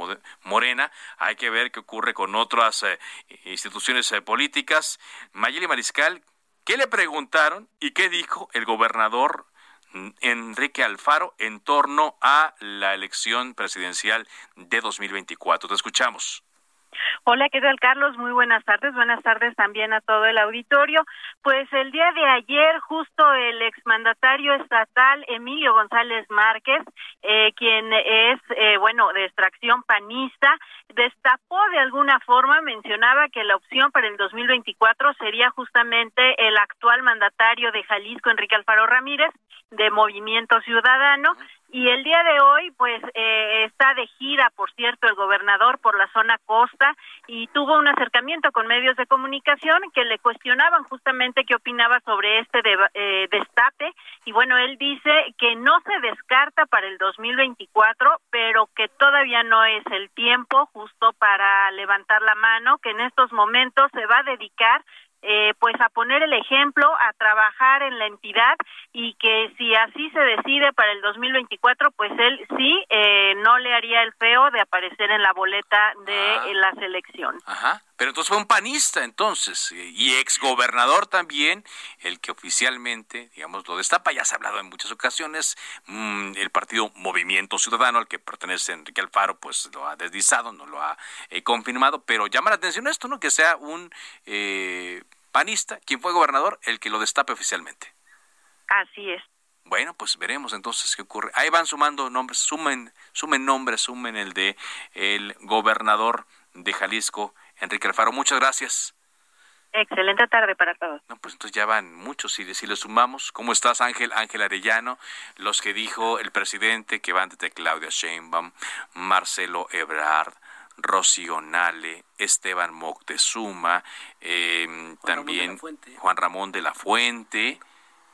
Morena. Hay que ver qué ocurre con otras eh, instituciones eh, políticas. Mayeli Mariscal, ¿qué le preguntaron y qué dijo el gobernador mm, Enrique Alfaro en torno a la elección presidencial de 2024? Te escuchamos. Hola, ¿qué tal, Carlos? Muy buenas tardes. Buenas tardes también a todo el auditorio. Pues el día de ayer, justo el exmandatario estatal Emilio González Márquez, eh, quien es, eh, bueno, de extracción panista, destapó de alguna forma mencionaba que la opción para el 2024 sería justamente el actual mandatario de Jalisco, Enrique Alfaro Ramírez, de Movimiento Ciudadano, y el día de hoy, pues, eh, está de gira, por cierto, el gobernador por la zona costa y tuvo un acercamiento con medios de comunicación que le cuestionaban justamente qué opinaba sobre este eh, destape. Y bueno, él dice que no se descarta para el 2024, pero que todavía no es el tiempo justo para levantar la mano, que en estos momentos se va a dedicar eh, pues a poner el ejemplo, a trabajar en la entidad y que si así se decide para el 2024, pues él sí eh, no le haría el feo de aparecer en la boleta de Ah. la selección. Ajá. Pero entonces fue un panista, entonces, y exgobernador también, el que oficialmente, digamos, lo destapa. Ya se ha hablado en muchas ocasiones. mm, el partido Movimiento Ciudadano, al que pertenece Enrique Alfaro, pues lo ha deslizado, no lo ha eh, confirmado. Pero llama la atención esto, ¿no? Que sea un eh, panista, quien fue gobernador, el que lo destape oficialmente. Así es. Bueno, pues veremos entonces qué ocurre. Ahí van sumando nombres, sumen, sumen nombres, sumen el de el gobernador de Jalisco, Enrique Alfaro. Muchas gracias. Excelente tarde para todos. No, pues entonces ya van muchos y si le sumamos, ¿cómo estás Ángel? Ángel Arellano, los que dijo el presidente que van desde Claudia Sheinbaum, Marcelo Ebrard, Rocío Nale, Esteban Moctezuma, eh, también Juan Ramón de la Fuente,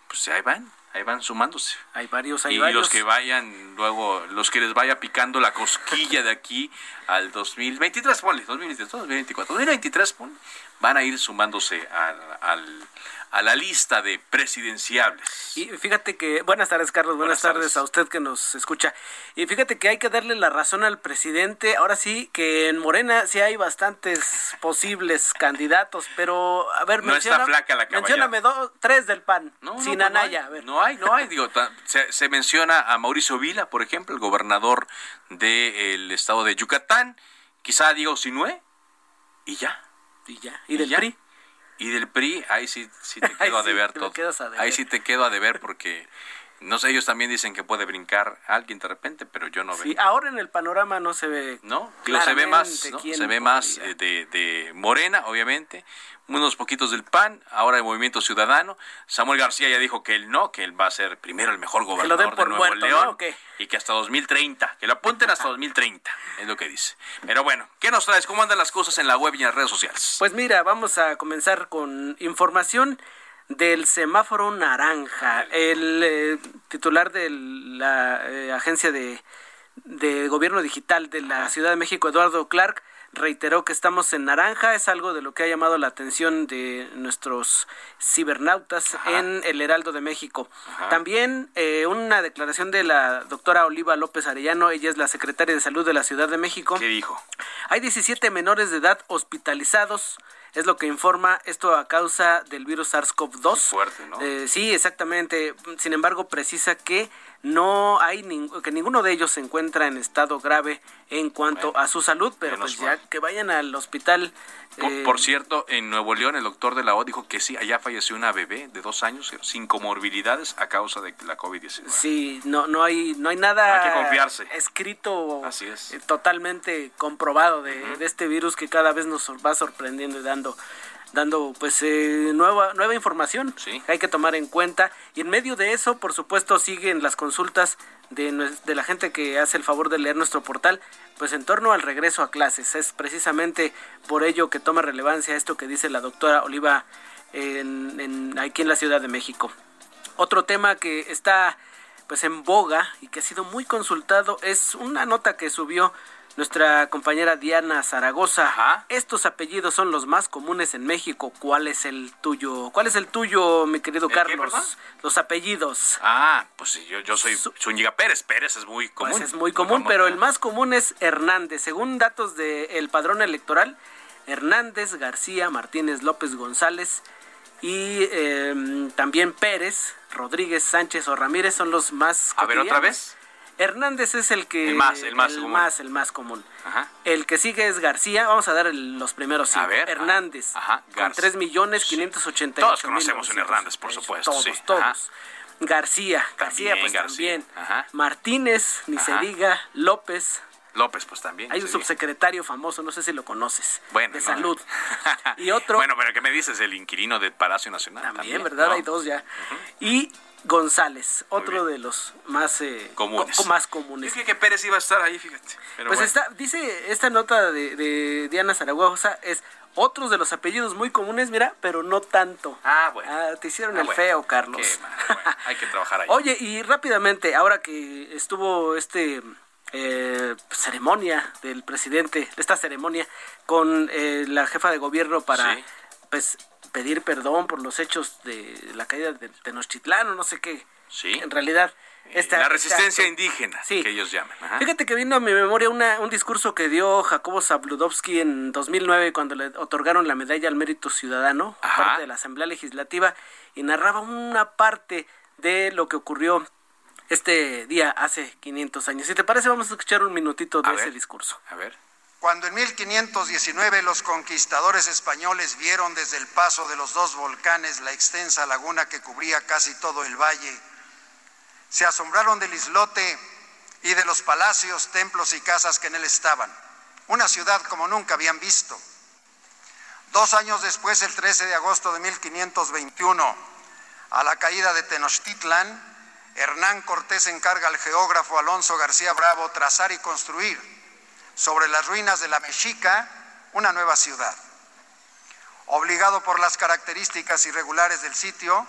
pues ahí van, ahí van sumándose. Hay varios, hay y varios. los que vayan luego, los que les vaya picando la cosquilla de aquí al 2023, ponle, 2023, 2024, 2023, ponle, van a ir sumándose al, al- a la lista de presidenciables. Y fíjate que, buenas tardes Carlos, buenas, tardes. a usted que nos escucha. Y fíjate que hay que darle la razón al presidente. Ahora sí que en Morena sí hay bastantes posibles candidatos, pero a ver, No está flaca la caballada. mencióname dos, tres del PAN, No, sin no, pues no Anaya. a ver. No hay, no hay. Digo, se, se menciona a Mauricio Vila, por ejemplo, el gobernador del estado de Yucatán, quizá a Diego Sinué, y ya. Y ya. ¿Y del PRI? Y del PRI, ahí sí, sí te quedo a deber todo. quedas a deber. Ahí sí te quedo a deber porque, no sé, ellos también dicen que puede brincar alguien de repente, pero yo no veo. Sí, ahora en el panorama no se ve. No, se ve más, ¿no? se ve más eh, de, de Morena, obviamente, unos poquitos del PAN, ahora el Movimiento Ciudadano. Samuel García ya dijo que él no, que él va a ser primero el mejor gobernador de Nuevo muerto, León ¿no? Y que hasta 2030, que lo apunten hasta 2030, es lo que dice. Pero bueno, ¿qué nos traes? ¿Cómo andan las cosas en la web y en las redes sociales? Pues mira, vamos a comenzar con información del semáforo naranja. El eh, titular de la eh, agencia de, de gobierno digital de la Ciudad de México, Eduardo Clark, reiteró que estamos en naranja. Es algo de lo que ha llamado la atención de nuestros cibernautas en el Heraldo de México. También eh, una declaración de la doctora Oliva López Arellano, ella es la secretaria de Salud de la Ciudad de México. ¿Qué dijo? Hay 17 menores de edad hospitalizados, es lo que informa esto a causa del virus SARS-CoV-2. Fuerte, ¿no? Eh, sí, exactamente. Sin embargo, precisa que no hay ning- que ninguno de ellos se encuentra en estado grave en cuanto a su salud, pero pues ya que vayan al hospital. Por, eh, por cierto, en Nuevo León el doctor de la O dijo que sí, allá falleció una bebé de dos años sin comorbilidades a causa de la COVID-19. Sí, no, no hay, no hay nada No hay que confiarse. escrito Así es. eh, totalmente comprobado de, de este virus que cada vez nos va sorprendiendo y dando dando pues eh, nueva nueva información que hay que tomar en cuenta. Y en medio de eso por supuesto siguen las consultas de, de la gente que hace el favor de leer nuestro portal pues en torno al regreso a clases. Es precisamente por ello que toma relevancia esto que dice la doctora Oliva en, en- aquí en la Ciudad de México. Otro tema que está pues en boga y que ha sido muy consultado es una nota que subió nuestra compañera Diana Zaragoza. Estos apellidos son los más comunes en México. ¿Cuál es el tuyo? ¿Cuál es el tuyo, mi querido Carlos? los apellidos. Ah, pues sí, yo, yo soy Zúñiga Pérez. Pérez es muy común. Pues es muy común, pero el más común es Hernández. Según datos del padrón electoral, Hernández, García, Martínez, López, González y eh, también Pérez, Rodríguez, Sánchez o Ramírez son los más A ver, otra vez. Hernández es el que El más, el más el común. más, el más común. Ajá. El que sigue es García. Vamos a dar el- los primeros cinco. A ver, Hernández. ajá, Con Garza. 3 millones 588 Todos conocemos un Hernández, por supuesto. Todos, sí. todos. García. García, También pues García. también. Ajá. Martínez, ni se diga. López. López, pues también. Hay un subsecretario famoso, no sé si lo conoces, bueno, de salud. y otro. Bueno, pero ¿qué me dices? El inquilino del Palacio Nacional. También, ¿verdad? Hay dos ya. Y González, otro de los más eh, comunes. más comunes. Yo que Pérez iba a estar ahí, fíjate. pues está, dice esta nota de, de Diana Zaragoza, es otros de los apellidos muy comunes, mira, pero no tanto. Ah, bueno. Ah, te hicieron el feo, Carlos. hay que trabajar ahí. Oye, y rápidamente, ahora que estuvo este eh, ceremonia del presidente, esta ceremonia con eh, la jefa de gobierno para pues pedir perdón por los hechos de la caída de Tenochtitlán o no sé qué. Sí. En realidad, esta, la resistencia indígena, que ellos llaman. Fíjate que vino a mi memoria un discurso que dio Jacobo Zabludovsky en 2009 cuando le otorgaron la medalla al mérito ciudadano, parte de la Asamblea Legislativa, y narraba una parte de lo que ocurrió este día hace 500 años. Si te parece, vamos a escuchar un minutito de ese discurso. A ver. Cuando en 1519 los conquistadores españoles vieron desde el paso de los dos volcanes la extensa laguna que cubría casi todo el valle, se asombraron del islote y de los palacios, templos y casas que en él estaban, una ciudad como nunca habían visto. Dos años después, el 13 de agosto de 1521, a la caída de Tenochtitlan, Hernán Cortés encarga al geógrafo Alonso García Bravo trazar y construir sobre las ruinas de la Mexica una nueva ciudad. Obligado por las características irregulares del sitio,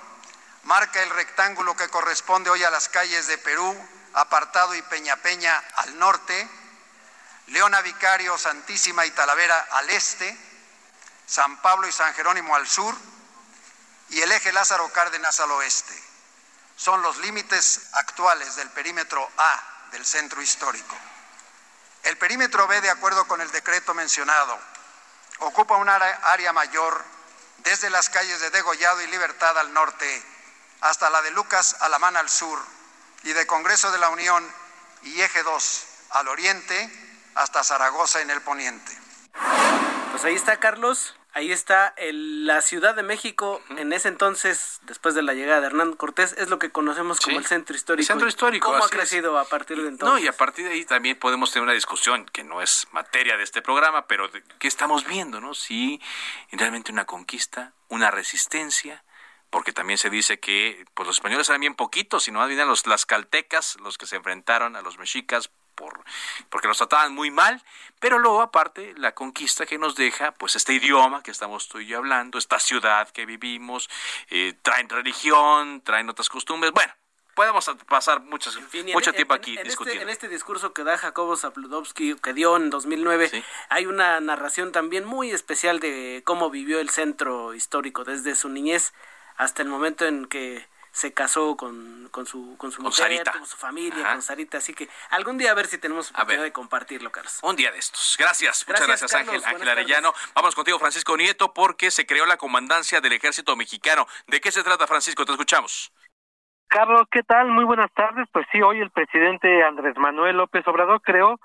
marca el rectángulo que corresponde hoy a las calles de Perú, Apartado y Peña Peña al norte, Leona Vicario, Santísima y Talavera al este, San Pablo y San Jerónimo al sur y el eje Lázaro Cárdenas al oeste son los límites actuales del perímetro A del centro histórico. El perímetro B, de acuerdo con el decreto mencionado, ocupa un área mayor desde las calles de Degollado y Libertad al norte hasta la de Lucas Alamán al sur y de Congreso de la Unión y Eje 2 al oriente hasta Zaragoza en el poniente. Pues ahí está Carlos. Ahí está la Ciudad de México, en ese entonces, después de la llegada de Hernán Cortés, es lo que conocemos como el centro histórico. El centro histórico. ¿Cómo ha crecido a partir de entonces? No, y a partir de ahí también podemos tener una discusión, que no es materia de este programa, pero de, ¿qué estamos viendo? no? Si realmente una conquista, una resistencia, porque también se dice que pues los españoles eran bien poquitos, sino más bien los las caltecas los que se enfrentaron a los mexicas por, porque nos trataban muy mal, pero luego aparte la conquista que nos deja, pues este idioma que estamos tú y yo hablando, esta ciudad que vivimos, eh, traen religión, traen otras costumbres, bueno, podemos pasar mucho tiempo aquí en, discutiendo. Este, en este discurso que da Jacobo Zabludovsky, que dio en 2009, hay una narración también muy especial de cómo vivió el centro histórico desde su niñez hasta el momento en que se casó con, con su, con su mujer, con su familia, con Sarita. Así que algún día a ver si tenemos oportunidad de compartirlo, Carlos. Un día de estos. Gracias. Muchas gracias, Ángel. Ángel Arellano. Vamos contigo, Francisco Nieto, porque se creó la comandancia del ejército mexicano. ¿De qué se trata, Francisco? Te escuchamos. Carlos, ¿qué tal? Muy buenas tardes. Pues sí, hoy el presidente Andrés Manuel López Obrador creó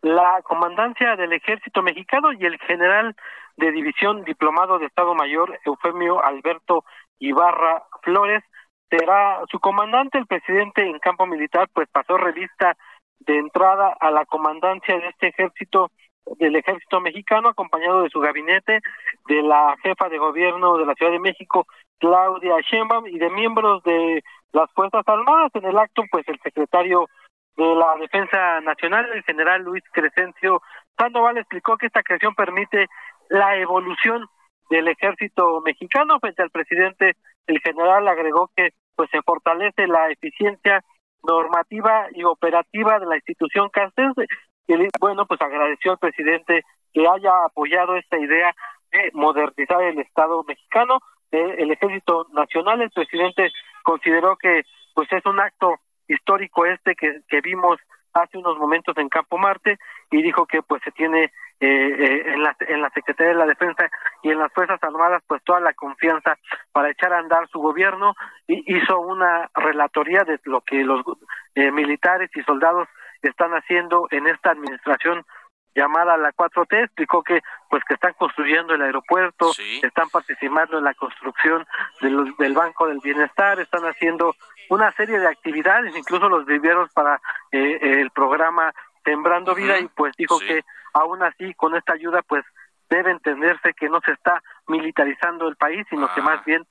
la comandancia del ejército mexicano y el general de división diplomado de Estado Mayor, Eufemio Alberto Ibarra Flores, será su comandante, el presidente en campo militar, pues pasó revista de entrada a la comandancia de este ejército del ejército mexicano acompañado de su gabinete, de la jefa de gobierno de la Ciudad de México, Claudia Sheinbaum y de miembros de las Fuerzas Armadas. En el acto, pues el secretario de la Defensa Nacional, el general Luis Crescencio Sandoval, explicó que esta creación permite la evolución del ejército mexicano frente al presidente el general agregó que pues se fortalece la eficiencia normativa y operativa de la institución castrense y bueno pues agradeció al presidente que haya apoyado esta idea de modernizar el Estado mexicano el ejército nacional. El presidente consideró que pues es un acto histórico este que, que vimos hace unos momentos en Campo Marte y dijo que pues se tiene en, la, en la Secretaría de la Defensa y en las Fuerzas Armadas pues toda la confianza para echar a andar su gobierno y hizo una relatoría de lo que los eh, militares y soldados están haciendo en esta administración llamada la 4T explicó que pues que están construyendo el aeropuerto, están participando en la construcción del, del Banco del Bienestar, están haciendo una serie de actividades, incluso los viveros para eh, el programa sembrando vida y pues dijo que aún así con esta ayuda pues debe entenderse que no se está militarizando el país, sino que más bien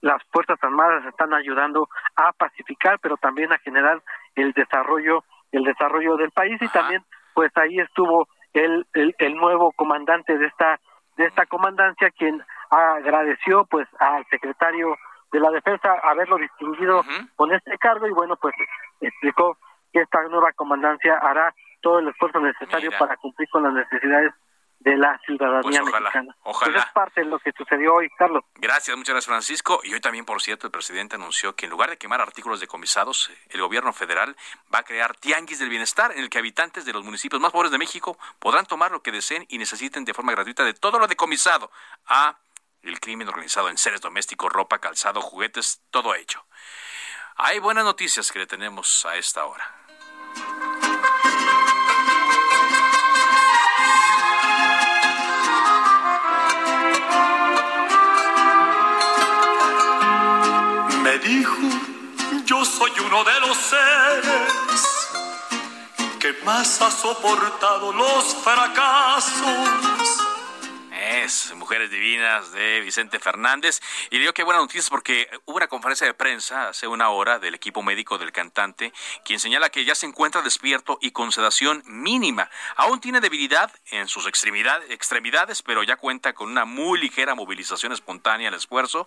las Fuerzas Armadas están ayudando a pacificar, pero también a generar el desarrollo, el desarrollo del país. Y también pues ahí estuvo el, el, el, nuevo comandante de esta de esta comandancia quien agradeció pues al secretario de la defensa haberlo distinguido con este cargo. Y bueno pues explicó que esta nueva comandancia hará todo el esfuerzo necesario para cumplir con las necesidades de la ciudadanía pues ojalá, mexicana. Ojalá. es parte de lo que sucedió hoy, Carlos. Gracias, muchas gracias, Francisco. Y hoy también, por cierto, el presidente anunció que en lugar de quemar artículos decomisados, el gobierno federal va a crear tianguis del bienestar en el que habitantes de los municipios más pobres de México podrán tomar lo que deseen y necesiten de forma gratuita de todo lo decomisado a el crimen organizado en seres domésticos, ropa, calzado, juguetes, todo ello. Hay buenas noticias que le tenemos a esta hora. Dijo, yo soy uno de los seres que más ha soportado los fracasos es Mujeres Divinas de Vicente Fernández. Y digo que buena noticia porque hubo una conferencia de prensa hace una hora del equipo médico del cantante, quien señala que ya se encuentra despierto y con sedación mínima. Aún tiene debilidad en sus extremidades, pero ya cuenta con una muy ligera movilización espontánea al esfuerzo.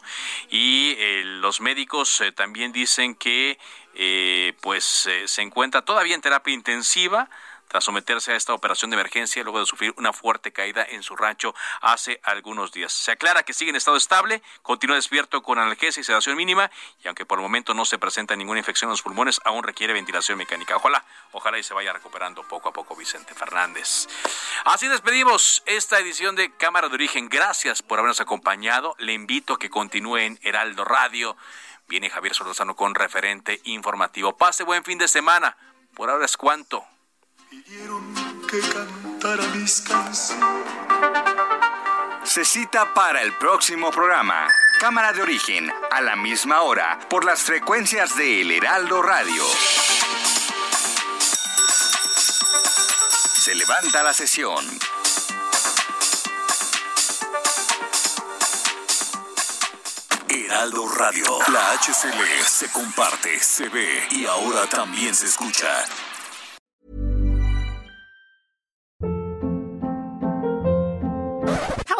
Y eh, los médicos eh, también dicen que eh, pues se encuentra todavía en terapia intensiva tras someterse a esta operación de emergencia luego de sufrir una fuerte caída en su rancho hace algunos días. Se aclara que sigue en estado estable, continúa despierto con analgesia y sedación mínima y aunque por el momento no se presenta ninguna infección en los pulmones, aún requiere ventilación mecánica. Ojalá, ojalá y se vaya recuperando poco a poco Vicente Fernández. Así despedimos esta edición de Cámara de Origen. Gracias por habernos acompañado. Le invito a que continúe en Heraldo Radio. Viene Javier Solórzano con referente informativo. Pase buen fin de semana. Por ahora es cuanto pidieron que cantara mis. Se cita para el próximo programa. Cámara de origen, a la misma hora, por las frecuencias de El Heraldo Radio. Se levanta la sesión. Heraldo Radio. La HCL se comparte, se ve y ahora también se escucha.